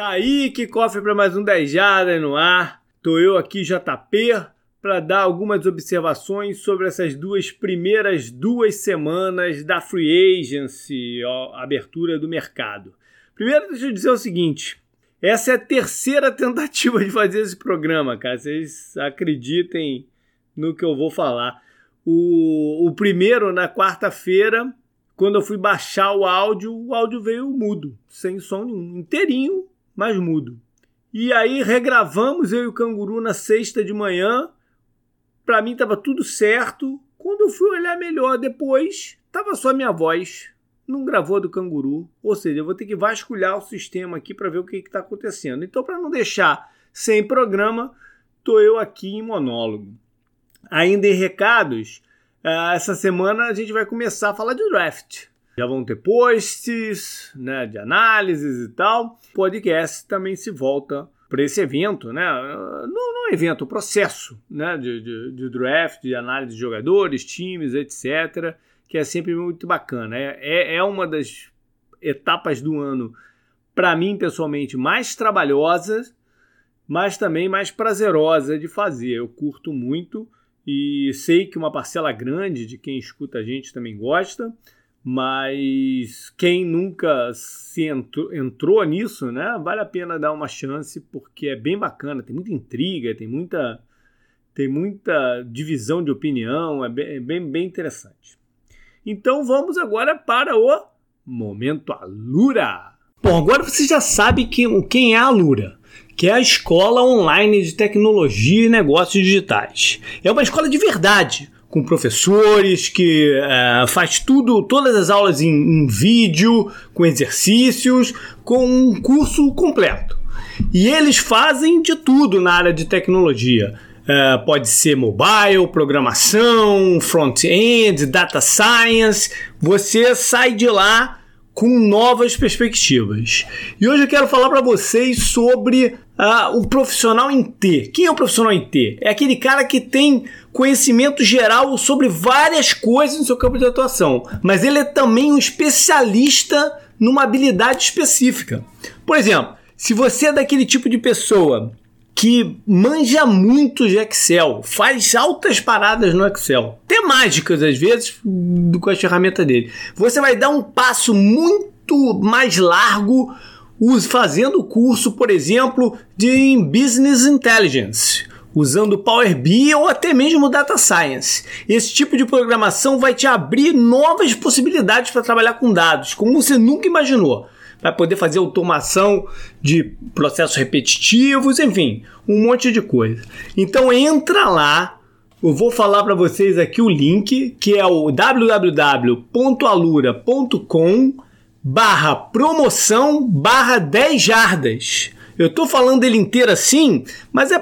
Tá aí que cofre para mais um 10 Jardas no ar. Tô eu aqui, JP, para dar algumas observações sobre essas duas primeiras duas semanas da Free Agency, ó, abertura do mercado. Primeiro, deixa eu dizer o seguinte: essa é a terceira tentativa de fazer esse programa, cara. Vocês acreditem no que eu vou falar. O, o primeiro, na quarta-feira, quando eu fui baixar o áudio, o áudio veio mudo, sem som nenhum, inteirinho, mas mudo. E aí regravamos eu e o canguru na sexta de manhã. Para mim estava tudo certo. Quando eu fui olhar melhor depois, tava só minha voz. Não gravou do canguru. Ou seja, eu vou ter que vasculhar o sistema aqui para ver o que está acontecendo. Então, para não deixar sem programa, tô eu aqui em monólogo. Ainda em recados, uh, essa semana a gente vai começar a falar de draft. Já vão ter posts né, de análises e tal. O podcast também se volta para esse evento, né? Não, não é evento, o processo né? de, de, de, draft, de análise de jogadores, times, etc., que é sempre muito bacana. É, é, é uma das etapas do ano, para mim pessoalmente, mais trabalhosas, mas também mais prazerosa de fazer. Eu curto muito e sei que uma parcela grande de quem escuta a gente também gosta, mas quem nunca se entrou, entrou nisso, né, vale a pena dar uma chance porque é bem bacana, tem muita intriga, tem muita tem muita divisão de opinião, é bem, bem, bem interessante. Então vamos agora para o momento Alura. Bom, agora você já sabe quem, quem é a Alura que é a Escola Online de Tecnologia e Negócios Digitais. É uma escola de verdade, com professores que é, faz tudo, todas as aulas em, em vídeo, com exercícios, com um curso completo. E eles fazem de tudo na área de tecnologia. É, pode ser mobile, programação, front-end, data science. Você sai de lá com novas perspectivas. E hoje eu quero falar para vocês sobre uh, o profissional em T. Quem é o profissional em T? É aquele cara que tem conhecimento geral sobre várias coisas no seu campo de atuação, mas ele é também um especialista numa habilidade específica. Por exemplo, se você é daquele tipo de pessoa que manja muito de Excel, faz altas paradas no Excel, até mágicas às vezes com a ferramenta dele. Você vai dar um passo muito mais largo fazendo o curso, por exemplo, de Business Intelligence, usando Power BI ou até mesmo Data Science. Esse tipo de programação vai te abrir novas possibilidades para trabalhar com dados, como você nunca imaginou vai poder fazer automação de processos repetitivos, enfim, um monte de coisa. Então entra lá, eu vou falar para vocês aqui o link, que é o www.alura.com barra promoção barra 10 jardas. Eu estou falando ele inteiro assim, mas é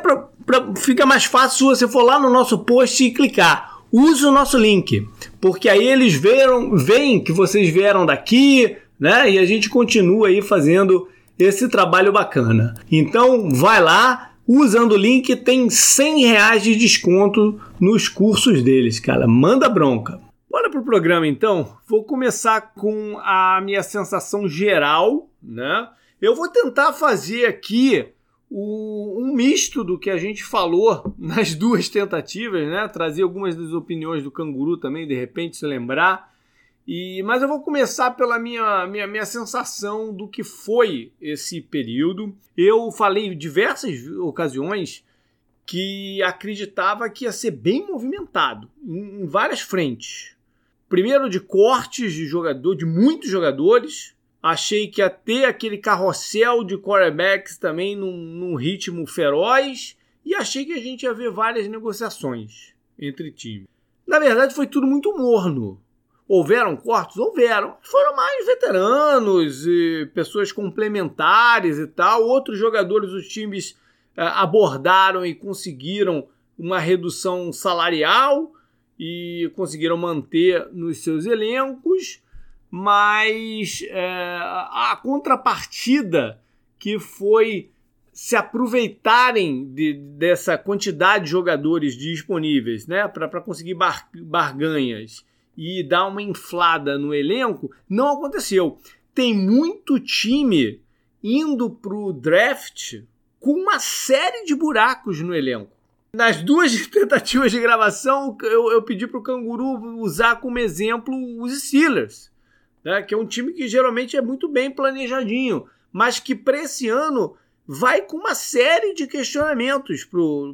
para fica mais fácil se você for lá no nosso post e clicar. Use o nosso link, porque aí eles veem, veem que vocês vieram daqui, né? E a gente continua aí fazendo esse trabalho bacana. Então vai lá, usando o link tem 100 reais de desconto nos cursos deles, cara. Manda bronca. Bora pro programa então. Vou começar com a minha sensação geral, né? Eu vou tentar fazer aqui o, um misto do que a gente falou nas duas tentativas, né? Trazer algumas das opiniões do canguru também, de repente se lembrar. E, mas eu vou começar pela minha, minha, minha sensação do que foi esse período. Eu falei em diversas ocasiões que acreditava que ia ser bem movimentado em, em várias frentes. Primeiro de cortes de jogador, de muitos jogadores. Achei que ia ter aquele carrossel de quarterbacks também num, num ritmo feroz. E achei que a gente ia ver várias negociações entre times. Na verdade, foi tudo muito morno Houveram cortes? Houveram. Foram mais veteranos e pessoas complementares e tal. Outros jogadores os times eh, abordaram e conseguiram uma redução salarial e conseguiram manter nos seus elencos, mas é, a contrapartida que foi se aproveitarem de, dessa quantidade de jogadores disponíveis né, para conseguir bar, barganhas e dar uma inflada no elenco, não aconteceu. Tem muito time indo para o draft com uma série de buracos no elenco. Nas duas tentativas de gravação, eu, eu pedi para o Canguru usar como exemplo os Steelers, né, que é um time que geralmente é muito bem planejadinho, mas que para esse ano vai com uma série de questionamentos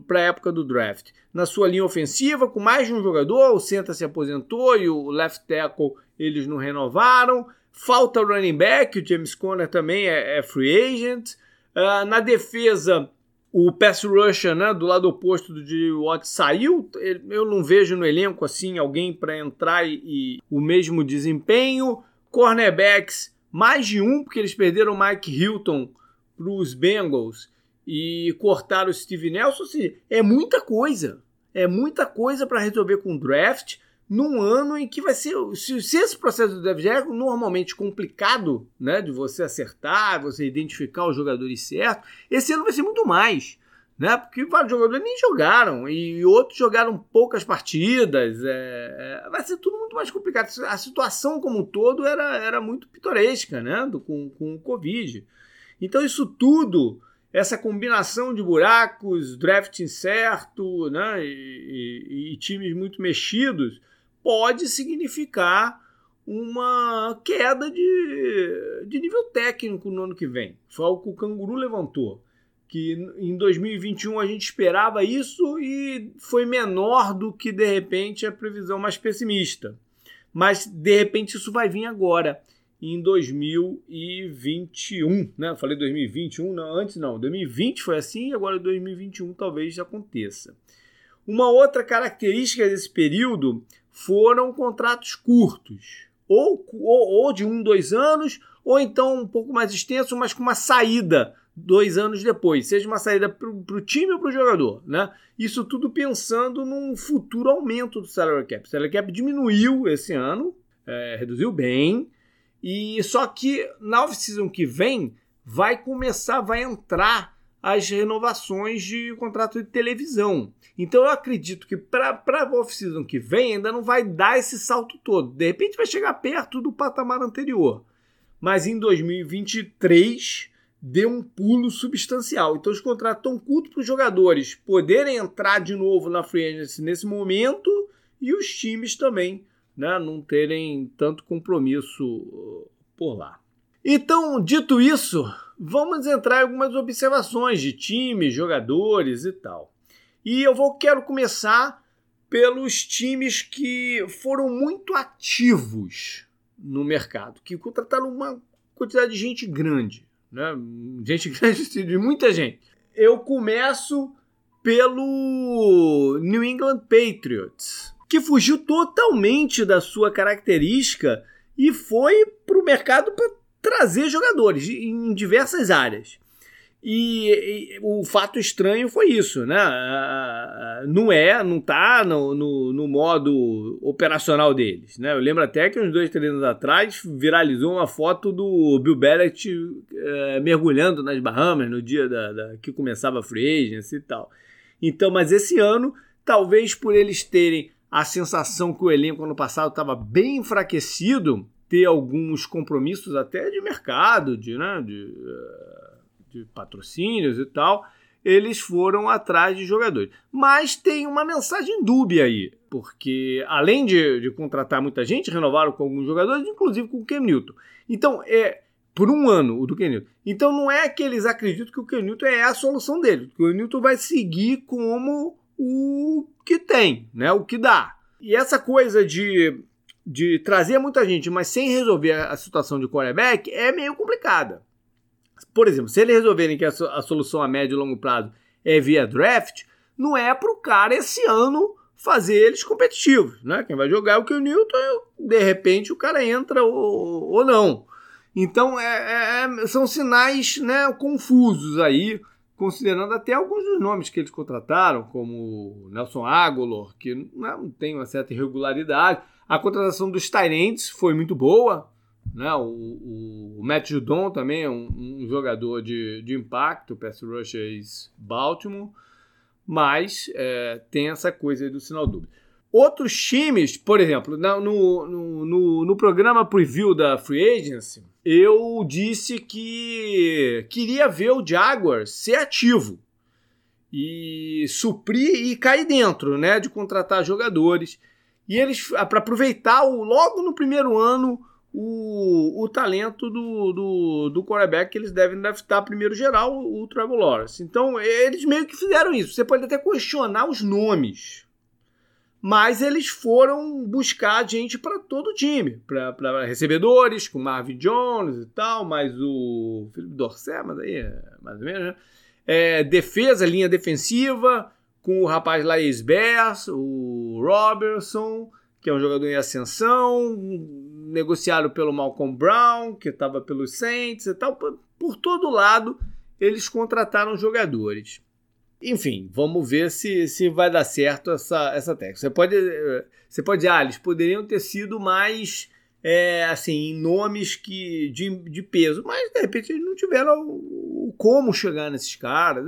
para a época do draft. Na sua linha ofensiva, com mais de um jogador, o center se aposentou e o left tackle eles não renovaram. Falta running back, o James Conner também é, é free agent. Uh, na defesa, o pass rusher, né, do lado oposto do J. Watt saiu. Eu não vejo no elenco assim alguém para entrar e, e, o mesmo desempenho. Cornerbacks, mais de um, porque eles perderam o Mike Hilton para os Bengals e cortaram o Steve Nelson, seja, é muita coisa. É muita coisa para resolver com o draft num ano em que vai ser. Se, se esse processo do draft é normalmente complicado, né? De você acertar, você identificar os jogadores certos, esse ano vai ser muito mais. Né? Porque vários jogadores nem jogaram e outros jogaram poucas partidas. É, é, vai ser tudo muito mais complicado. A situação como um todo era, era muito pitoresca né? Do, com, com o Covid. Então, isso tudo, essa combinação de buracos, draft incerto né, e, e, e times muito mexidos, pode significar uma queda de, de nível técnico no ano que vem. Foi o que o Canguru levantou. Que em 2021 a gente esperava isso e foi menor do que de repente a previsão mais pessimista. Mas de repente isso vai vir agora em 2021, né? Eu falei 2021, não, antes não. 2020 foi assim, agora 2021 talvez aconteça. Uma outra característica desse período foram contratos curtos, ou, ou, ou de um, dois anos, ou então um pouco mais extenso, mas com uma saída dois anos depois, seja uma saída para o time ou para o jogador, né? Isso tudo pensando num futuro aumento do salary cap. O salary cap diminuiu esse ano, é, reduziu bem, e só que na off-season que vem vai começar, vai entrar as renovações de contrato de televisão. Então eu acredito que para a off-season que vem ainda não vai dar esse salto todo. De repente vai chegar perto do patamar anterior. Mas em 2023 deu um pulo substancial. Então os contratos estão curtos para os jogadores poderem entrar de novo na free agency nesse momento e os times também né, não terem tanto compromisso uh, por lá. Então, dito isso, vamos entrar em algumas observações de times, jogadores e tal. E eu vou quero começar pelos times que foram muito ativos no mercado, que contrataram uma quantidade de gente grande, né? Gente grande de muita gente. Eu começo pelo New England Patriots, que fugiu totalmente da sua característica e foi para o mercado para trazer jogadores em diversas áreas. E, e, o fato estranho foi isso, né? Não é, não tá no, no, no, modo operacional deles, né? Eu lembro até que uns dois, três anos atrás viralizou uma foto do Bill Belichick é, mergulhando nas Bahamas no dia da, da, que começava a free agency e tal. Então, mas esse ano, talvez por eles terem a sensação que o elenco ano passado estava bem enfraquecido, ter alguns compromissos até de mercado, de, né, de, eh, de patrocínios e tal, eles foram atrás de jogadores. Mas tem uma mensagem dúbia aí, porque além de, de contratar muita gente, renovaram com alguns jogadores, inclusive com o Ken Newton. Então, é por um ano o do Ken Newton. Então não é que eles acreditam que o Ken Newton é a solução dele. O Ken Newton vai seguir como o que tem, né? O que dá. E essa coisa de, de trazer muita gente, mas sem resolver a situação de quarterback, é meio complicada. Por exemplo, se eles resolverem que a, solução a médio e longo prazo é via draft, não é para o cara esse ano fazer eles competitivos, né? Quem vai jogar é o que o Newton, de repente o cara entra ou, ou não. Então é, é, são sinais né, confusos aí considerando até alguns dos nomes que eles contrataram, como Nelson Aguilar, que não tem uma certa irregularidade. A contratação dos Tyrants foi muito boa. Né? O, o Matt Judon também é um, um jogador de, de impacto, pass rusher Baltimore, mas é, tem essa coisa aí do sinal dúvida. Outros times, por exemplo, no, no, no, no programa preview da Free Agency, eu disse que queria ver o Jaguars ser ativo e suprir e cair dentro, né, de contratar jogadores. E eles, para aproveitar o, logo no primeiro ano o, o talento do, do, do quarterback que eles devem draftar primeiro geral, o Trevor Lawrence. Então, eles meio que fizeram isso. Você pode até questionar os nomes, mas eles foram buscar gente para todo o time, para recebedores, com Marvin Jones e tal, mais o Felipe Dorset, mas aí é mais ou menos, né? É, defesa, linha defensiva, com o rapaz lá Bears, o Robertson, que é um jogador em ascensão, negociado pelo Malcolm Brown, que estava pelos Saints e tal. Por, por todo lado, eles contrataram jogadores. Enfim, vamos ver se, se vai dar certo essa, essa técnica. Você pode, você pode ah, eles poderiam ter sido mais, é, assim, nomes que, de, de peso, mas de repente eles não tiveram o, como chegar nesses caras.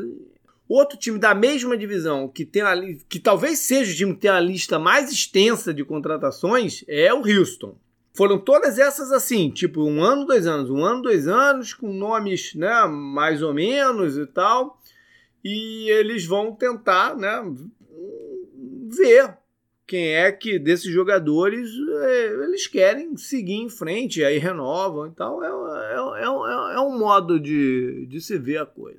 Outro time da mesma divisão que tem a, que talvez seja o time que tem a lista mais extensa de contratações é o Houston. Foram todas essas assim, tipo um ano, dois anos, um ano, dois anos, com nomes, né, mais ou menos e tal e eles vão tentar né, ver quem é que desses jogadores é, eles querem seguir em frente, aí renovam e tal. É, é, é, é, um modo de, de se ver a coisa.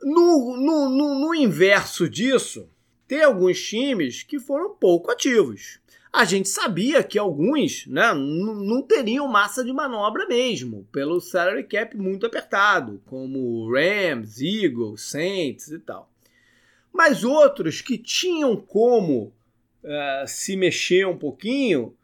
No, no, no, no inverso disso, tem alguns times que foram pouco ativos a gente sabia que alguns né, não teriam massa de manobra mesmo, pelo salary cap muito apertado, como Rams, Eagles, Saints e tal. Mas outros que tinham como uh, se mexer um pouquinho,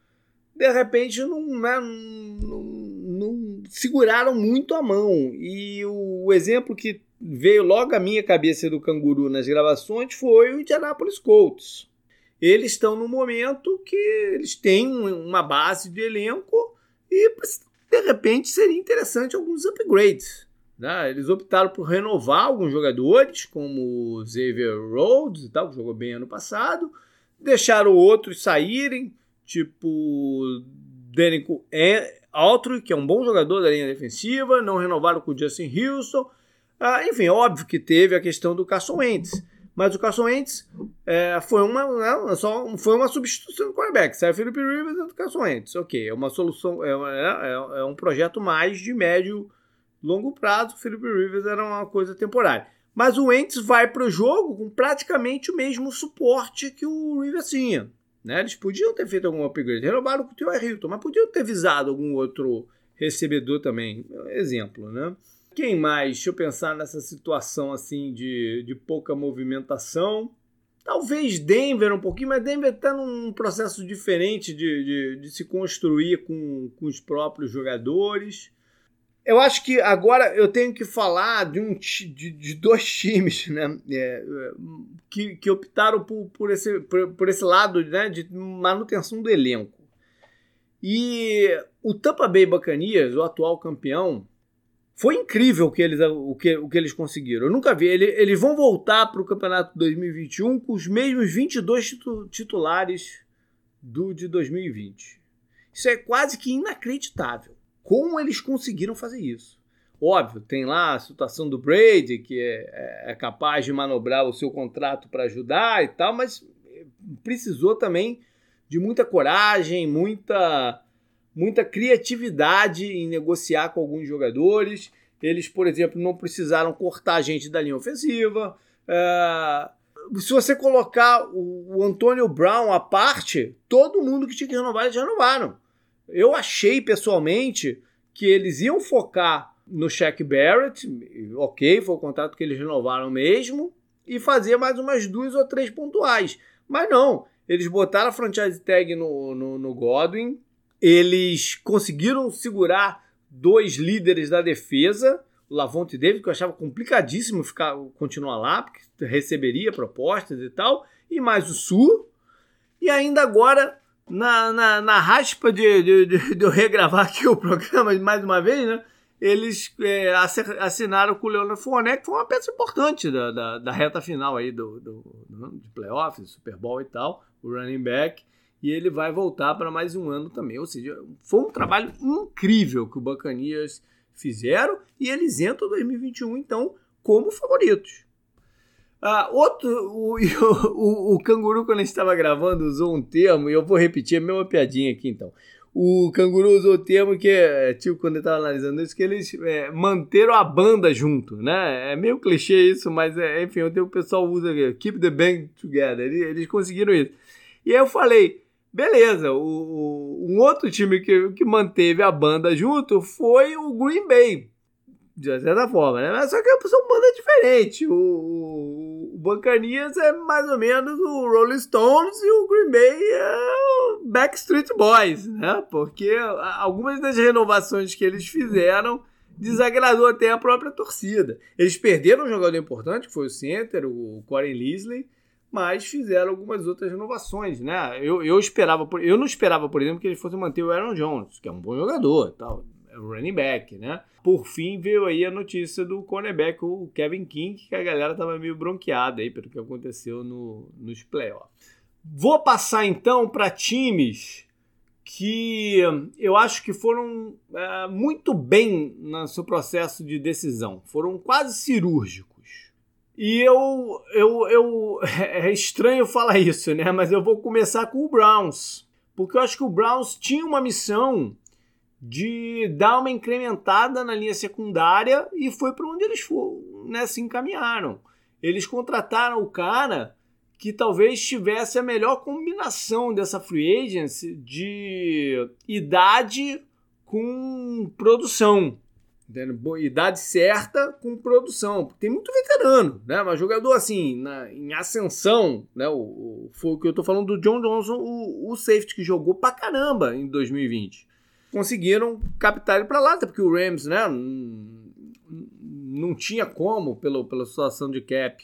de repente não, né, não, não, seguraram muito a mão. E o, o exemplo que veio logo à minha cabeça do canguru nas gravações foi o Indianapolis Colts eles estão no momento que eles têm uma base de elenco e de repente seria interessante alguns upgrades. Né? Eles optaram por renovar alguns jogadores, como o Xavier Rhodes e tal, que jogou bem ano passado, deixaram outros saírem, tipo Denico Altry, que é um bom jogador da linha defensiva, não renovaram com o Justin Houston. Ah, enfim, óbvio que teve a questão do Carson Wentz. Mas o Carson Wentz é, foi, uma, né, só, foi uma substituição do quarterback. Saiu Felipe Rivers e o Carson Wentz. Ok, é uma solução, é, é, é, é um projeto mais de médio, longo prazo. O Felipe Rivers era uma coisa temporária. Mas o Wentz vai para o jogo com praticamente o mesmo suporte que o Rivers tinha. Né? Eles podiam ter feito algum upgrade. Renovaram com o Tio Hilton, mas podiam ter visado algum outro recebedor também. Exemplo, né? Quem mais? Deixa eu pensar nessa situação assim de, de pouca movimentação. Talvez Denver um pouquinho, mas Denver está num processo diferente de, de, de, se construir com, com os próprios jogadores. Eu acho que agora eu tenho que falar de, um, de, de dois times né, é, que, que optaram por, por, esse, por, por esse lado né, de manutenção do elenco. E o Tampa Bay Buccaneers, o atual campeão, foi incrível o que eles, o que, o que eles conseguiram. Eu nunca vi. Ele, eles vão voltar para o campeonato 2021 com os mesmos 22 titulares do de 2020. Isso é quase que inacreditável. Como eles conseguiram fazer isso? Óbvio, tem lá a situação do Brady, que é, é, é capaz de manobrar o seu contrato para ajudar e tal, mas precisou também de muita coragem, muita muita criatividade em negociar com alguns jogadores. Eles, por exemplo, não precisaram cortar gente da linha ofensiva. É... Se você colocar o, Antônio Brown à parte, todo mundo que tinha que renovar, eles renovaram. Eu achei pessoalmente que eles iam focar no Shaq Barrett, ok, foi o contrato que eles renovaram mesmo, e fazer mais umas duas ou três pontuais. Mas não, eles botaram a franchise tag no, no, no Godwin, eles conseguiram segurar dois líderes da defesa, o Lavonte David, que eu achava complicadíssimo ficar, continuar lá, porque receberia propostas e tal, e mais o Sul. E ainda agora, na, na, na raspa de, de, de, de eu regravar aqui o programa mais uma vez, né? eles é, assinaram com o Leonard Fournette, que foi uma peça importante da, da, da reta final aí do, do, do, de playoffs, Super Bowl e tal, o running back, e ele vai voltar para mais um ano também. Ou seja, foi um trabalho incrível que o Bacanias fizeram e eles entram 2021, então, como favoritos. Ah, outro, o, o, o, Canguru, quando a gente estava gravando, usou um termo, e eu vou repetir a mesma piadinha aqui então. O Canguru usou o termo que, tipo, quando ele estava analisando isso, que eles é, manteram a banda junto, né? É meio clichê isso, mas é, enfim, o pessoal usa aqui, keep the band together. Eles, eles conseguiram isso. E aí eu falei, beleza, o, o, um outro time que, que manteve a banda junto foi o Green Bay de certa forma, né? Mas só que são bandas diferentes. O, o, o Bancanias é mais ou menos o Rolling Stones e o Green Bay é o Backstreet Boys, né? Porque algumas das renovações que eles fizeram desagradou até a própria torcida. Eles perderam um jogador importante, que foi o center, o Corey Leslie, mas fizeram algumas outras renovações, né? Eu, eu esperava, eu não esperava, por exemplo, que eles fossem manter o Aaron Jones, que é um bom jogador, tal running back, né? Por fim, veio aí a notícia do cornerback, o Kevin King, que a galera tava meio bronqueada aí pelo que aconteceu no, nos playoffs. Vou passar então para times que eu acho que foram é, muito bem no seu processo de decisão, foram quase cirúrgicos. E eu, eu, eu é estranho falar isso, né? Mas eu vou começar com o Browns, porque eu acho que o Browns tinha uma missão de dar uma incrementada na linha secundária e foi para onde eles foram, né, se encaminharam. Eles contrataram o cara que talvez tivesse a melhor combinação dessa free agency de idade com produção. Idade certa com produção. Tem muito veterano, né? Mas jogador assim, na, em ascensão, né? O, o, foi o que eu tô falando do John Johnson, o, o safety que jogou pra caramba em 2020 conseguiram captar ele para lá, até porque o Rams, né, não tinha como, pelo, pela situação de cap,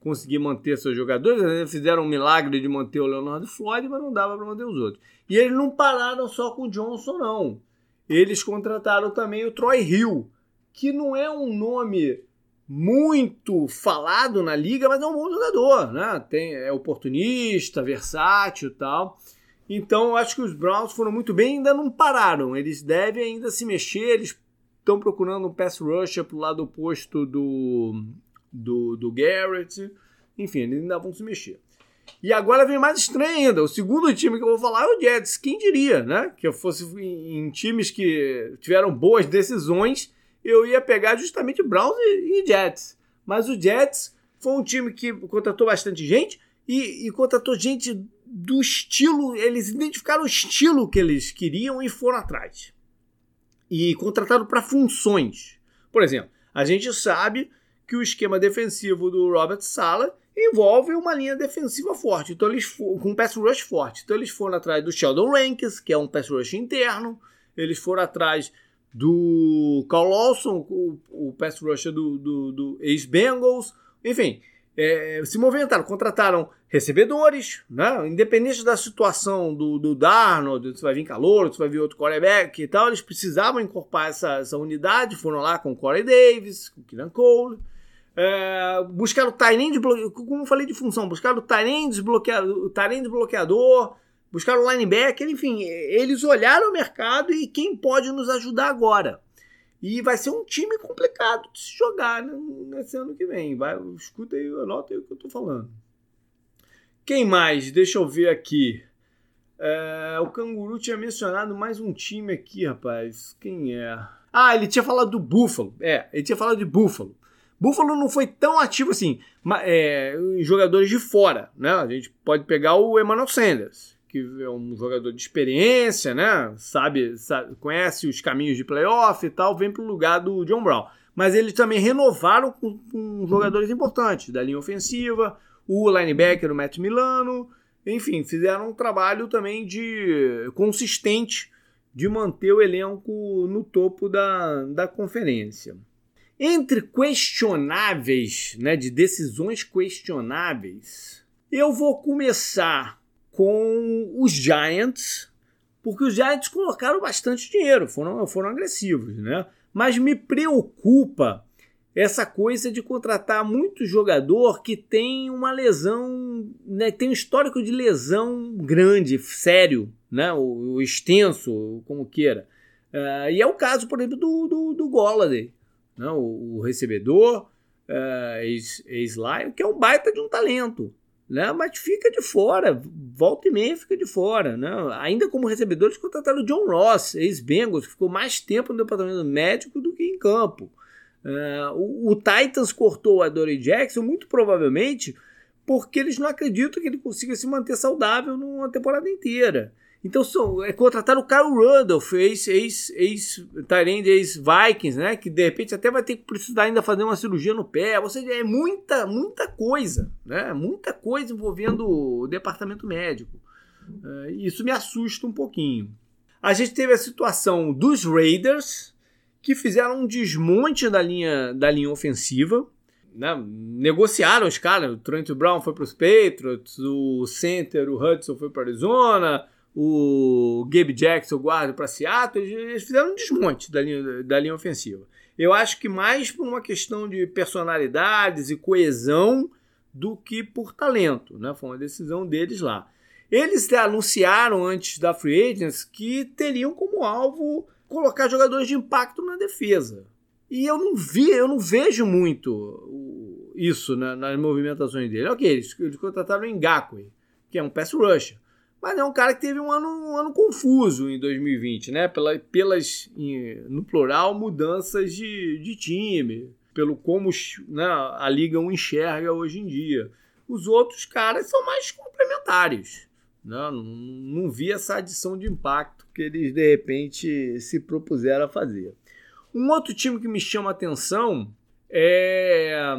conseguir manter seus jogadores. Eles fizeram um milagre de manter o Leonardo Floyd, mas não dava para manter os outros. E eles não pararam só com o Johnson, não. Eles contrataram também o Troy Hill, que não é um nome muito falado na liga, mas é um bom jogador, né? Tem, é oportunista, versátil tal. Então, eu acho que os Browns foram muito bem ainda não pararam. Eles devem ainda se mexer. Eles estão procurando um pass rusher para o lado oposto do, do, do Garrett. Enfim, eles ainda vão se mexer. E agora vem mais estranho ainda. O segundo time que eu vou falar é o Jets. Quem diria, né? Que eu fosse em, times que tiveram boas decisões, eu ia pegar justamente Browns e, e Jets. Mas o Jets foi um time que contratou bastante gente e, e contratou gente do estilo, eles identificaram o estilo que eles queriam e foram atrás. E contrataram para funções. Por exemplo, a gente sabe que o esquema defensivo do Robert Sala envolve uma linha defensiva forte, então eles com um pass rush forte. Então eles foram atrás do Sheldon Rankins, que é um pass rush interno, eles foram atrás do Carl Lawson, o, o pass rusher do, do, do ex-Bengals, enfim, é, se movimentaram, contrataram recebedores, né? independente da situação do, do Darnold, se vai vir calor, se vai vir outro quarterback e tal, eles precisavam incorporar essa, essa unidade, foram lá com o Corey Davis, com o Keenan Cole, é, buscaram o Tyrene desbloqueador, como eu falei de função, buscaram o Tyrene desbloqueador, desbloqueador, buscaram o linebacker, enfim, eles olharam o mercado e quem pode nos ajudar agora. E vai ser um time complicado de se jogar nesse ano que vem. Vai, escuta aí, anota aí o que eu tô falando. Quem mais? Deixa eu ver aqui. É, o Canguru tinha mencionado mais um time aqui, rapaz. Quem é? Ah, ele tinha falado do Buffalo. É, ele tinha falado de Buffalo. Buffalo não foi tão ativo assim, é, jogadores de fora, né? A gente pode pegar o Emmanuel Sanders, que é um jogador de experiência, né? Sabe, sabe conhece os caminhos de playoff e tal, vem para o lugar do John Brown. Mas eles também renovaram com, com, jogadores importantes da linha ofensiva, o linebacker, o Matt Milano, enfim, fizeram um trabalho também de consistente de manter o elenco no topo da, da conferência. Entre questionáveis, né, de decisões questionáveis, eu vou começar com os Giants, porque os Giants colocaram bastante dinheiro, foram, foram agressivos, né? Mas me preocupa essa coisa de contratar muito jogador que tem uma lesão, né, tem um histórico de lesão grande, sério, né, o, extenso, como queira. Uh, e é o caso, por exemplo, do, do, do Golladay, né, o, o recebedor, uh, ex-Lion, que é um baita de um talento, né, mas fica de fora, volta e meia fica de fora. Né, ainda como recebedor, eles contrataram o John Ross, ex-Bengals, que ficou mais tempo no departamento médico do que em campo. Uh, o, o, Titans cortou o Adoree Jackson muito provavelmente porque eles não acreditam que ele consiga se manter saudável numa temporada inteira. Então são, é contratar o Kyle Rudolph, ex-Tyrande, ex, ex, ex-Vikings, né? Que de repente até vai ter que precisar ainda fazer uma cirurgia no pé. Ou seja, é muita, muita coisa, né? Muita coisa envolvendo o departamento médico. Uh, isso me assusta um pouquinho. A gente teve a situação dos Raiders, que fizeram um desmonte da linha, da linha ofensiva. Né? Negociaram os caras. O Trent Brown foi para os Patriots, o center, o Hudson foi para Arizona, o Gabe Jackson, o guarda, para Seattle. Eles fizeram um desmonte da linha, da linha ofensiva. Eu acho que mais por uma questão de personalidades e coesão do que por talento. Né? Foi uma decisão deles lá. Eles anunciaram antes da Free Agents que teriam como alvo colocar jogadores de impacto na defesa. E eu não vi, eu não vejo muito isso na, nas movimentações dele. Ok, eles, eles contrataram o Ngakwe, que é um pass rusher. Mas é um cara que teve um ano, um ano confuso em 2020, né? Pela, pelas, no plural, mudanças de, de time, pelo como né, a liga o enxerga hoje em dia. Os outros caras são mais complementares. Né? Não, não vi essa adição de impacto que eles de repente se propuseram a fazer. Um outro time que me chama atenção é,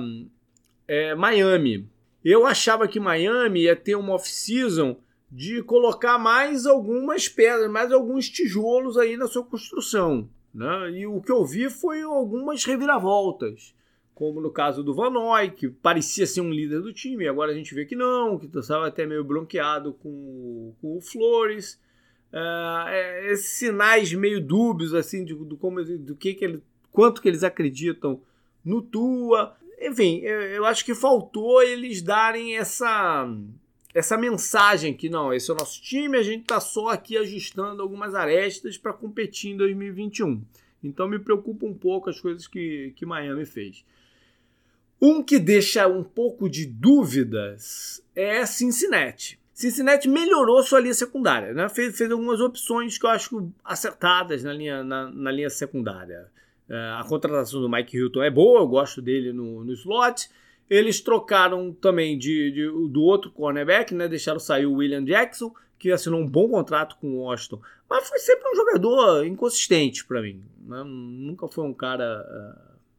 é Miami. Eu achava que Miami ia ter uma off-season de colocar mais algumas pedras, mais alguns tijolos aí na sua construção. Né? E o que eu vi foi algumas reviravoltas, como no caso do Van Noy, que parecia ser um líder do time, agora a gente vê que não, que estava até meio bronqueado com, com o Flores. Uh, esses sinais meio dúbios assim de, do como do que, que ele, quanto que eles acreditam no Tua. Enfim, eu, eu, acho que faltou eles darem essa essa mensagem que não, esse é o nosso time, a gente está só aqui ajustando algumas arestas para competir em 2021. Então me preocupa um pouco as coisas que, que Miami fez. Um que deixa um pouco de dúvidas é Cincinnati. Cincinnati melhorou sua linha secundária, né? fez, fez algumas opções que eu acho acertadas na linha, na, na linha secundária. Uh, a contratação do Mike Hilton é boa, eu gosto dele no, no slot. Eles trocaram também de, de, do outro cornerback, né? deixaram sair o William Jackson, que assinou um bom contrato com o Washington, mas foi sempre um jogador inconsistente para mim. Né? Nunca foi um cara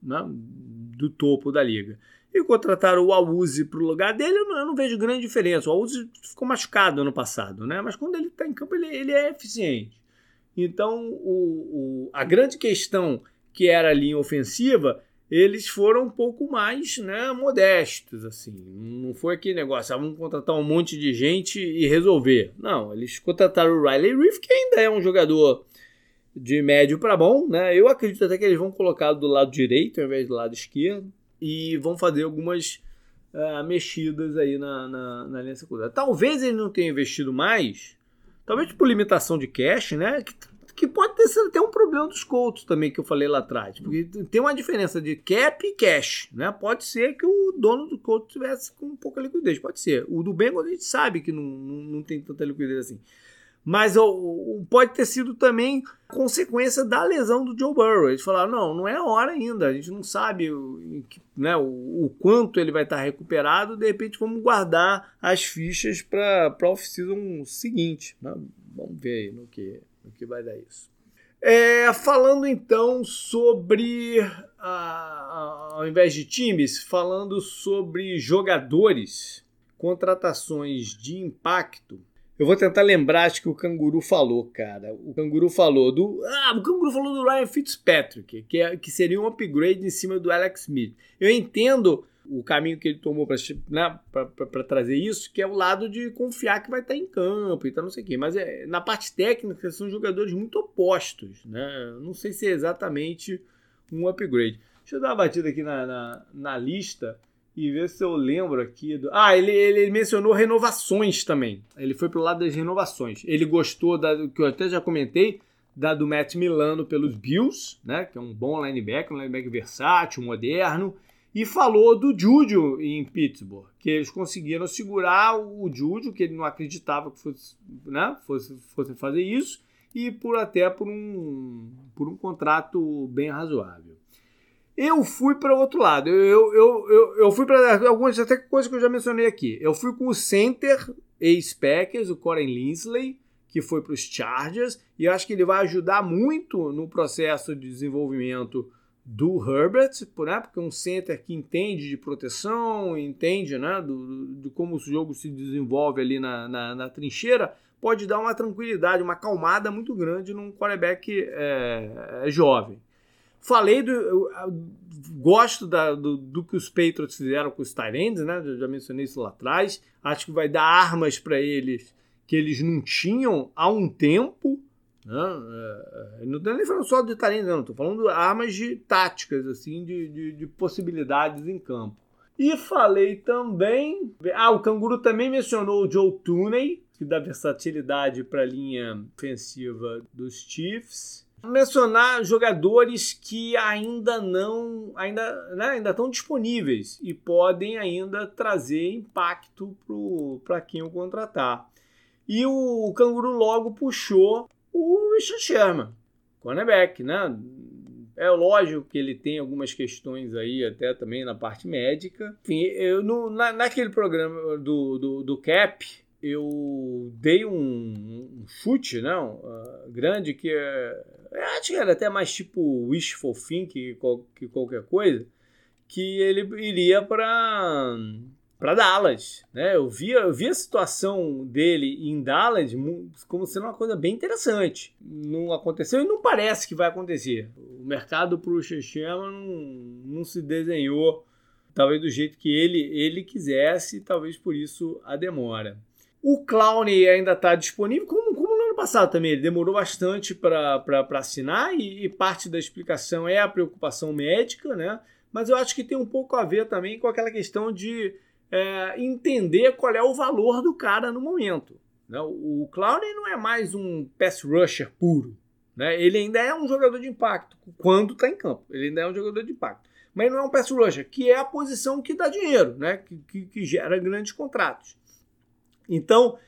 uh, né? do topo da liga e contrataram o Auzi para o lugar dele, eu não, eu não, vejo grande diferença. O Auzi ficou machucado ano passado, né? mas quando ele está em campo, ele, ele, é eficiente. Então, o, o, a grande questão que era a linha ofensiva, eles foram um pouco mais né, modestos. assim. Não foi aquele negócio, ah, vamos contratar um monte de gente e resolver. Não, eles contrataram o Riley Reef, que ainda é um jogador de médio para bom. Né? Eu acredito até que eles vão colocar do lado direito ao invés do lado esquerdo e vão fazer algumas uh, mexidas aí na, na, na linha secundária. Talvez ele não tenha investido mais, talvez por limitação de cash, né? Que, que pode ter sido até um problema dos Colts também que eu falei lá atrás, porque tem uma diferença de cap e cash, né? Pode ser que o dono do Colts tivesse com pouca liquidez, pode ser. O do Bengals a gente sabe que não, não, tem tanta liquidez assim. Mas o, o, pode ter sido também consequência da lesão do Joe Burrow. Eles falaram: não, não é hora ainda, a gente não sabe né, o, o quanto ele vai estar recuperado. De repente, vamos guardar as fichas para a off-season seguinte. Né? Vamos ver aí no que, no que vai dar isso. É, falando então sobre, ao invés de times, falando sobre jogadores, contratações de impacto. Eu vou tentar lembrar, acho que o Canguru falou, cara. O Canguru falou do. Ah, o Canguru falou do Ryan Fitzpatrick, que, é, que seria um upgrade em cima do Alex Smith. Eu entendo o caminho que ele tomou para né, trazer isso, que é o lado de confiar que vai estar em campo e tal, não sei o quê. Mas é, na parte técnica são jogadores muito opostos. Né? Não sei se é exatamente um upgrade. Deixa eu dar uma batida aqui na, na, na lista e ver se eu lembro aqui do. Ah, ele, ele mencionou renovações também. Ele foi pro lado das renovações. Ele gostou da que eu até já comentei, da do Matt Milano pelos Bills, né? Que é um bom linebacker, um linebacker versátil, moderno. E falou do Júlio em Pittsburgh, que eles conseguiram segurar o Júlio, que ele não acreditava que fosse, né, fosse, fosse fazer isso, e por até por um, por um contrato bem razoável. Eu fui para o outro lado. Eu, eu, eu, eu fui para algumas até coisas que eu já mencionei aqui. Eu fui com o center ex-Packers, o Corey Linsley, que foi para os Chargers, e acho que ele vai ajudar muito no processo de desenvolvimento do Herbert, né? porque um center que entende de proteção, entende né? do, do como o jogo se desenvolve ali na, na, na, trincheira, pode dar uma tranquilidade, uma calmada muito grande num quarterback é, é jovem. Falei do. Eu, eu gosto da, do, do, que os Patriots fizeram com os Tyrands, né? Já mencionei isso lá atrás. Acho que vai dar armas para eles que eles não tinham há um tempo. Né? É, é não estou nem falando só de Tyrands, não. Estou falando de armas de táticas, assim, de, de, de possibilidades em campo. E falei também. Ah, o Canguru também mencionou o Joe Tooney, que dá versatilidade para a linha ofensiva dos Chiefs mencionar jogadores que ainda não ainda né, ainda estão disponíveis e podem ainda trazer impacto para quem o contratar. E o Canguru logo puxou o Richard Sherman, cornerback, né? É lógico que ele tem algumas questões aí, até também na parte médica. Enfim, eu no, na, naquele programa do, do, do CAP, eu dei um, um chute não, uh, grande que é, acho que era até mais tipo wishful think que qualquer coisa, que ele iria para para Dallas, né? Eu via, eu via a situação dele em Dallas como sendo uma coisa bem interessante. Não aconteceu e não parece que vai acontecer. O mercado para o Shechema não, não se desenhou talvez do jeito que ele ele quisesse, talvez por isso a demora. O Clown ainda está disponível, como, como no ano passado também. Ele demorou bastante para assinar e, e, parte da explicação é a preocupação médica, né? Mas eu acho que tem um pouco a ver também com aquela questão de é, entender qual é o valor do cara no momento. Né? O, o Clowney não é mais um pass rusher puro. Né? Ele ainda é um jogador de impacto quando está em campo. Ele ainda é um jogador de impacto. Mas não é um pass rusher, que é a posição que dá dinheiro, né? que, que, que gera grandes contratos. Então,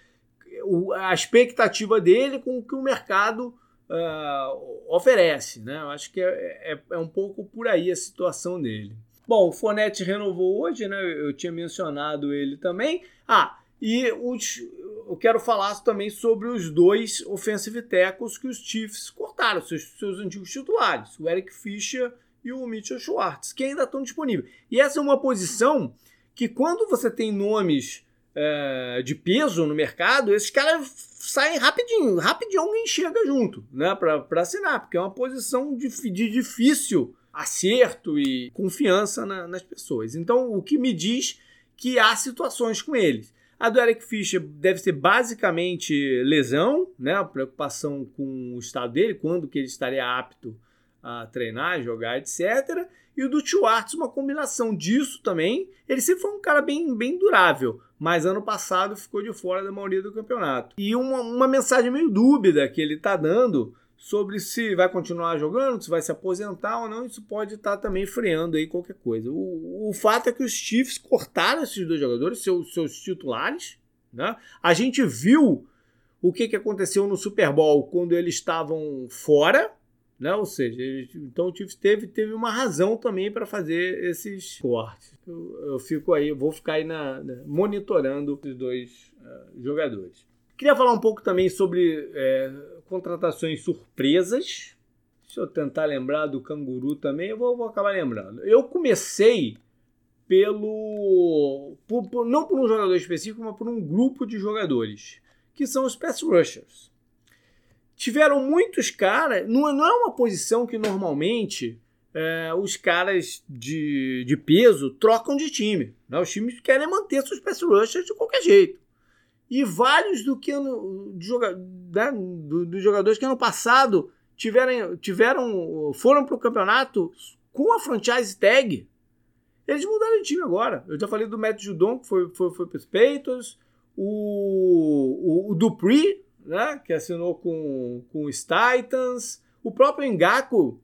a expectativa dele com o que o mercado uh, oferece. Né? Eu acho que é, é, é, um pouco por aí a situação dele. Bom, o Fonete renovou hoje, né? eu tinha mencionado ele também. Ah, e os, eu quero falar também sobre os dois offensive tackles que os Chiefs cortaram, seus, seus antigos titulares, o Eric Fischer e o Mitchell Schwartz, que ainda estão disponíveis. E essa é uma posição que quando você tem nomes é, de peso no mercado, esses caras saem rapidinho, rapidinho alguém chega junto, né, para assinar, porque é uma posição de, de difícil acerto e confiança na, nas pessoas. Então, o que me diz que há situações com eles. A do Eric Fischer deve ser basicamente lesão, né, preocupação com o estado dele, quando que ele estaria apto a treinar, jogar, etc. E o do Schwartz, uma combinação disso também. Ele sempre foi um cara bem, bem durável, mas ano passado ficou de fora da maioria do campeonato. E uma, uma mensagem meio dúbida que ele está dando sobre se vai continuar jogando, se vai se aposentar ou não, isso pode estar tá também freando aí qualquer coisa. O, o fato é que os Chiefs cortaram esses dois jogadores, seus, seus titulares. Né? A gente viu o que, que aconteceu no Super Bowl quando eles estavam fora, né? Ou seja, então o Chiefs teve, teve uma razão também para fazer esses cortes. Eu, eu, fico aí, vou ficar aí na, na, monitorando os dois uh, jogadores. Queria falar um pouco também sobre é, contratações surpresas. Deixa eu tentar lembrar do Canguru também, eu vou, vou acabar lembrando. Eu comecei pelo. Por, por, não por um jogador específico, mas por um grupo de jogadores, que são os pass rushers tiveram muitos caras. Não, não é uma posição que normalmente é, os caras de, de peso trocam de time. Né? Os times querem manter seus pass rushers de qualquer jeito. E vários do que ano, joga, né, do, dos jogadores que ano passado tiveram, tiveram foram para o campeonato com a franchise tag. Eles mudaram de time agora. Eu já falei do Matt Judon, que foi, foi, foi para os Peitos. O, o, o Dupree, né, que assinou com, com os Titans. O próprio Ngaku,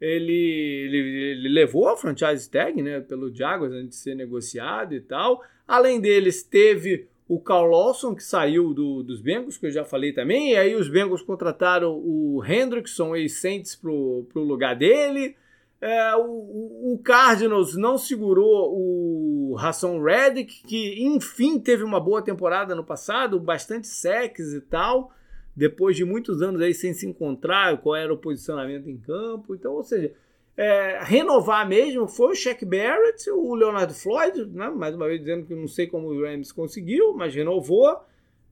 ele, ele, ele, levou a franchise tag né, pelo Jaguars antes de ser negociado e tal. Além deles, teve o Carl Lawson, que saiu do, dos Bengals, que eu já falei também, e aí os Bengals contrataram o Hendrickson ex-Saints para o lugar dele. É, o, o, Cardinals não segurou o Hassan Reddick, que enfim teve uma boa temporada no passado, bastante sacks e tal, depois de muitos anos aí sem se encontrar, qual era o posicionamento em campo. Então, ou seja, é, renovar mesmo foi o Shaq Barrett, o Leonardo Floyd, né? mais uma vez dizendo que não sei como o Rams conseguiu, mas renovou.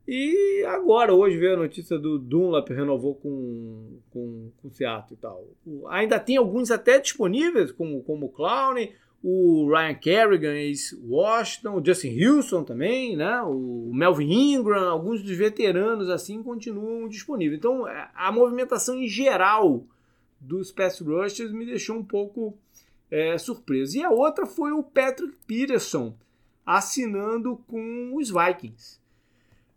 E agora, hoje veio a notícia do Dunlap renovou com, com, com o Seattle e tal. Ainda tem alguns até disponíveis, como, como o Clown, o Ryan Kerrigan, ex-Washington, o Justin Houston também, né? o Melvin Ingram, alguns dos veteranos assim continuam disponíveis. Então, a movimentação em geral dos pass rushers me deixou um pouco é, surpreso. E a outra foi o Patrick Peterson assinando com os Vikings.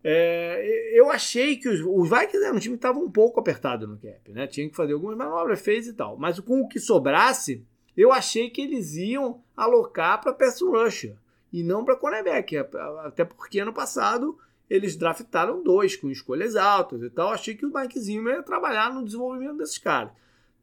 É, eu achei que os, os Vikings eram um time que estava um pouco apertado no cap, né? Tinha que fazer algumas manobras, fez e tal. Mas com o que sobrasse, eu achei que eles iam alocar para pass rusher e não para cornerback. Até porque ano passado eles draftaram dois com escolhas altas e tal. Achei que o Mike Zimmer ia trabalhar no desenvolvimento desses caras.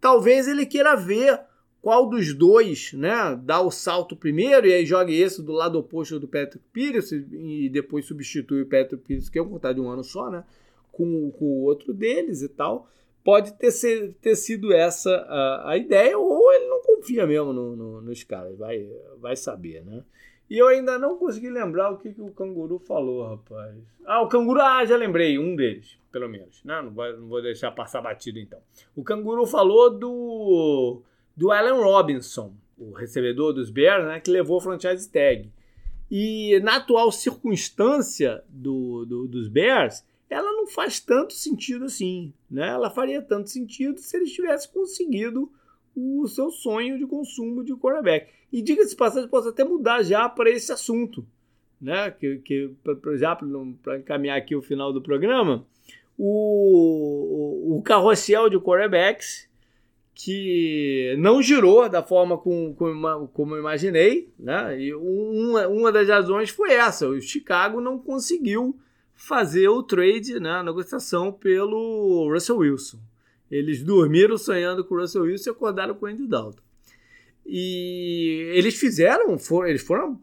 Talvez ele queira ver qual dos dois, né, dá o salto primeiro e aí jogue esse do lado oposto do Patrick Pires e depois substitui o Patrick Pires, que é um contrato de um ano só, né, com, com o outro deles e tal. Pode ter, ser, ter sido essa a, a ideia ou ele não confia mesmo no, no, nos caras, vai, vai saber, né. E eu ainda não consegui lembrar o que, que o canguru falou, rapaz. Ah, o canguru, ah, já lembrei, um deles, pelo menos. Não, não, vou, não vou deixar passar batido então. O canguru falou do, do Allen Robinson, o recebedor dos Bears, né, que levou o franchise tag. E na atual circunstância do, do, dos Bears, ela não faz tanto sentido assim. Né? Ela faria tanto sentido se eles tivessem conseguido o seu sonho de consumo de quarterback. E diga-se passagem, posso até mudar já para esse assunto, né? Que, que já para encaminhar aqui o final do programa, o, o, o carrossel de quarterbacks que não girou da forma com, com, como eu imaginei, né? E uma, uma das razões foi essa: o Chicago não conseguiu fazer o trade, né, a negociação pelo Russell Wilson. Eles dormiram sonhando com o Russell Wilson e acordaram com o Andy Dalton. E eles fizeram, foram, eles foram,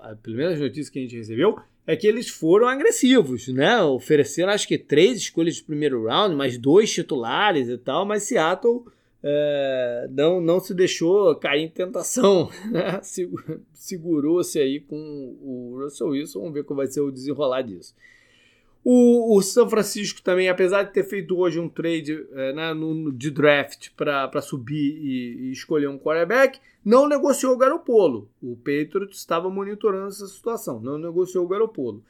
a primeira notícia que a gente recebeu é que eles foram agressivos, né? Ofereceram acho que três escolhas de primeiro round, mais dois titulares e tal, mas Seattle é, não, não se deixou cair em tentação, né? segurou-se aí com o Russell Wilson, vamos ver como vai ser o desenrolar disso. O, o São Francisco também, apesar de ter feito hoje um trade é, né, no, de draft para subir e, e, escolher um quarterback, não negociou o Garopolo. O Patriots estava monitorando essa situação, não negociou o Garopolo.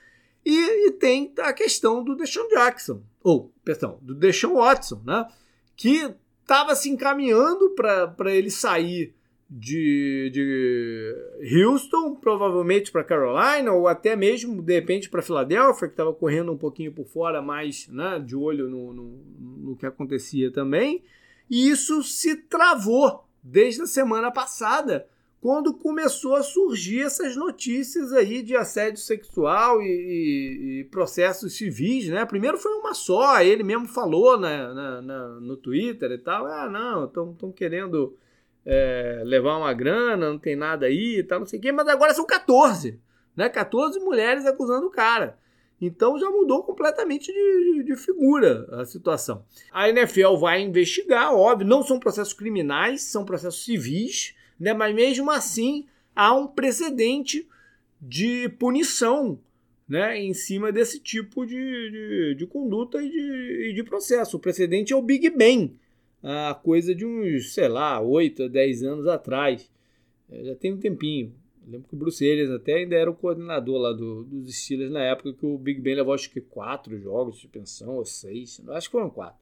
E, e tem a questão do Deshaun Jackson, ou, perdão, do Deshaun Watson, né, que estava se encaminhando para ele sair de, de Houston, provavelmente para Carolina, ou até mesmo, de repente, para Filadélfia, que estava correndo um pouquinho por fora, mais né, de olho no, no, no que acontecia também. E isso se travou desde a semana passada, quando começou a surgir essas notícias aí de assédio sexual e, e, e processos civis, né? Primeiro foi uma só, ele mesmo falou né, na, na, no Twitter e tal, ah, não, estão querendo é, levar uma grana, não tem nada aí e tal, não sei o quê, mas agora são 14, né? 14 mulheres acusando o cara. Então já mudou completamente de, de, figura a situação. A NFL vai investigar, óbvio, não são processos criminais, são processos civis, né? mas mesmo assim há um precedente de punição né? em cima desse tipo de, de, de conduta e de, de processo. O precedente é o Big Ben, a coisa de uns, sei lá, 8 a 10 anos atrás. É, já tem um tempinho. Eu lembro que o Bruce até ainda era o coordenador lá do, dos Steelers na época que o Big Ben levou acho que quatro jogos de pensão ou seis, acho que foram quatro.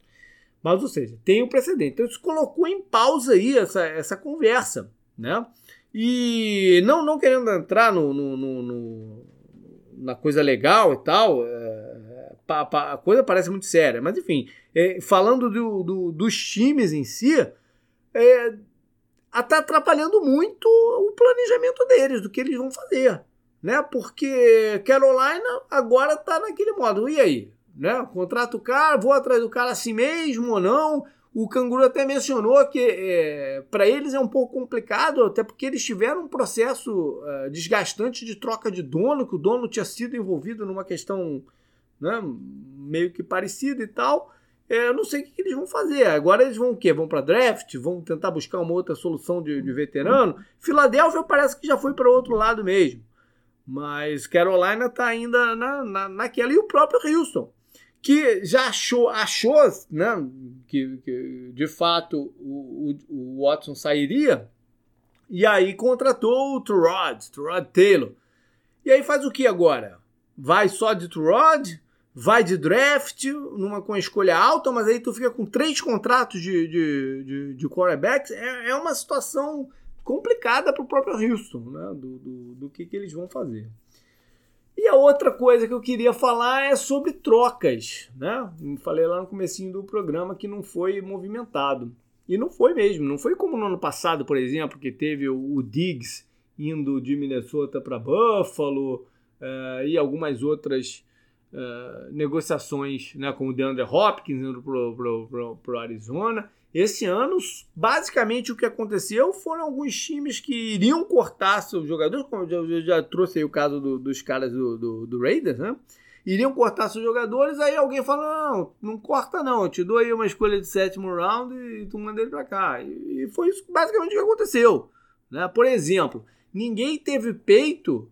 Mas, ou seja, tem um precedente. Então, isso colocou em pausa aí essa, essa conversa, né? E não, não querendo entrar no, no, no, no na coisa legal e tal, é, a coisa parece muito séria. Mas, enfim, é, falando do, do, dos times em si, é, está atrapalhando muito o planejamento deles, do que eles vão fazer. Né? Porque Carolina agora está naquele modo. E aí? Né? Contrato o cara, vou atrás do cara assim mesmo ou não? O Canguru até mencionou que é, para eles é um pouco complicado, até porque eles tiveram um processo é, desgastante de troca de dono, que o dono tinha sido envolvido numa questão né, meio que parecida e tal. É, eu não sei o que, eles vão fazer. Agora eles vão o quê? Vão para draft? Vão tentar buscar uma outra solução de, de veterano? Filadélfia parece que já foi para outro lado mesmo. Mas Carolina está ainda na, na, naquela. E o próprio Houston, que já achou, achou né, que, que de fato o, o, o, Watson sairia. E aí contratou o Turod, Turod Taylor. E aí faz o que agora? Vai só de Turod? Vai de draft, numa com escolha alta, mas aí tu fica com três contratos de, de, de, de quarterbacks. É, é uma situação complicada para o próprio Houston, né? Do, do, do que, que eles vão fazer. E a outra coisa que eu queria falar é sobre trocas, né? Falei lá no comecinho do programa que não foi movimentado. E não foi mesmo, não foi como no ano passado, por exemplo, que teve o, Diggs indo de Minnesota para Buffalo uh, e algumas outras uh, negociações né, com o DeAndre Hopkins indo para o Arizona. Esse ano, basicamente, o que aconteceu foram alguns times que iriam cortar seus jogadores, como eu já, já trouxe o caso do, dos caras do, do, do, Raiders, né? Iriam cortar seus jogadores, aí alguém fala: não, não corta não, eu te dou aí uma escolha de sétimo round e tu manda ele para cá. E, e foi isso basicamente o que aconteceu. Né? Por exemplo, ninguém teve peito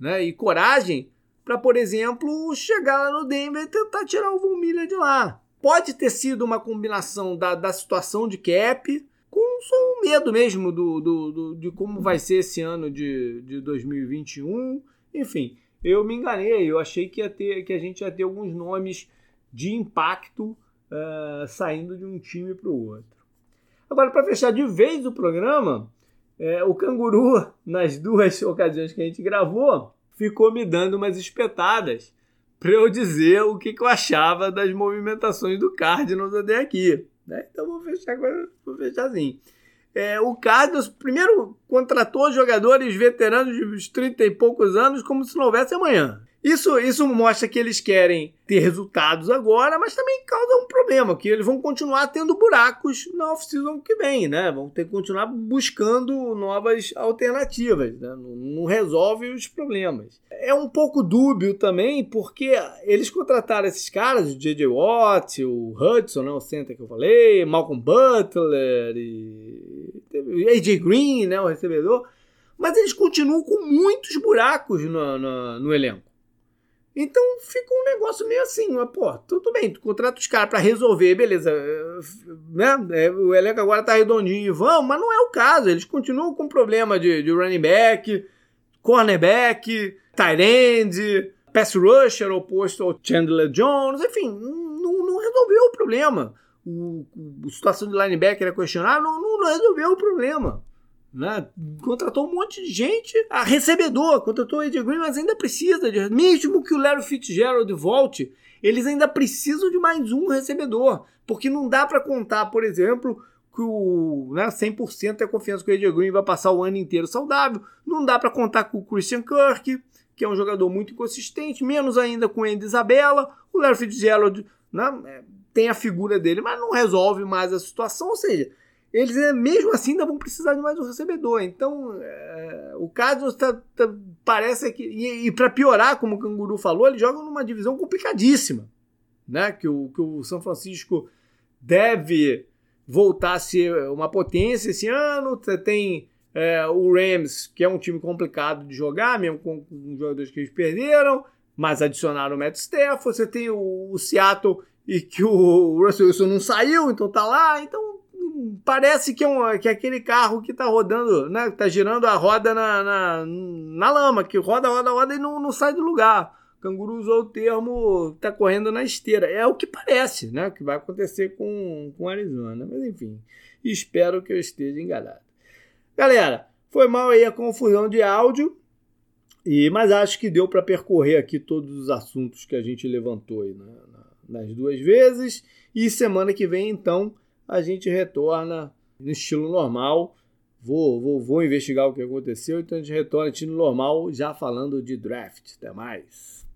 né, e coragem para, por exemplo, chegar lá no Denver e tentar tirar o Von Miller de lá. Pode ter sido uma combinação da, da situação de cap com só um medo mesmo do, do, do, de como vai ser esse ano de, de 2021. Enfim, eu me enganei, eu achei que, ia ter, que a gente ia ter alguns nomes de impacto uh, saindo de um time para o outro. Agora, para fechar de vez o programa, é, o Canguru, nas duas ocasiões que a gente gravou, ficou me dando umas espetadas para eu dizer o que, que, eu achava das movimentações do Cardinals até aqui. Né? Então vou fechar agora, vou fechar assim. É, o Cardinals primeiro contratou jogadores veteranos de uns 30 e poucos anos como se não houvesse amanhã. Isso, isso mostra que eles querem ter resultados agora, mas também causa um problema, que eles vão continuar tendo buracos na off-season que vem, né? Vão ter que continuar buscando novas alternativas, né? não, resolve os problemas. É um pouco dúbio também, porque eles contrataram esses caras, o J.J. Watt, o Hudson, né? o center que eu falei, Malcolm Butler, e AJ Green, né? o recebedor, mas eles continuam com muitos buracos no, no, no elenco. Então fica um negócio meio assim, mas, pô, tudo bem, tu contrata os caras para resolver, beleza, né? É, o elenco agora tá redondinho vão, mas não é o caso. Eles continuam com problema de, de running back, cornerback, tight end, pass rusher oposto ao Chandler Jones, enfim, não, não resolveu o problema. O, a situação de linebacker era questionar, não, não resolveu o problema. Né? Contratou um monte de gente, a recebedor, contratou o Ed Green, mas ainda precisa de. Mesmo que o Larry Fitzgerald volte, eles ainda precisam de mais um recebedor. Porque não dá para contar, por exemplo, que o né, 100% é confiança que o Ed Green vai passar o ano inteiro saudável. Não dá para contar com o Christian Kirk, que é um jogador muito inconsistente, menos ainda com o Andy Isabella. O Larry Fitzgerald né, é, tem a figura dele, mas não resolve mais a situação. Ou seja, eles é, mesmo assim ainda vão precisar de mais um recebedor. Então, é, o caso tá, tá, parece que. E, e para piorar, como o Canguru falou, eles jogam numa divisão complicadíssima. Né? Que, o, que o São Francisco deve voltar a ser uma potência esse ano. Tem é, o Rams, que é um time complicado de jogar, mesmo com, com jogadores que eles perderam, mas adicionaram o Matt Stafford. Você tem o, o Seattle e que o Russell Wilson não saiu, então tá lá. Então parece que é, um, que é aquele carro que tá rodando, né? Tá girando a roda na, na, na lama, que roda, roda, roda e não, não sai do lugar. Canguru usou o termo tá correndo na esteira. É o que parece, né? Que vai acontecer com, com Arizona. Mas enfim, espero que eu esteja enganado. Galera, foi mal aí a confusão de áudio, e mas acho que deu para percorrer aqui todos os assuntos que a gente levantou aí né, nas duas vezes. E semana que vem, então, a gente retorna no estilo normal. Vou, vou, vou investigar o que aconteceu, então a gente retorna no estilo normal, já falando de draft. Até mais.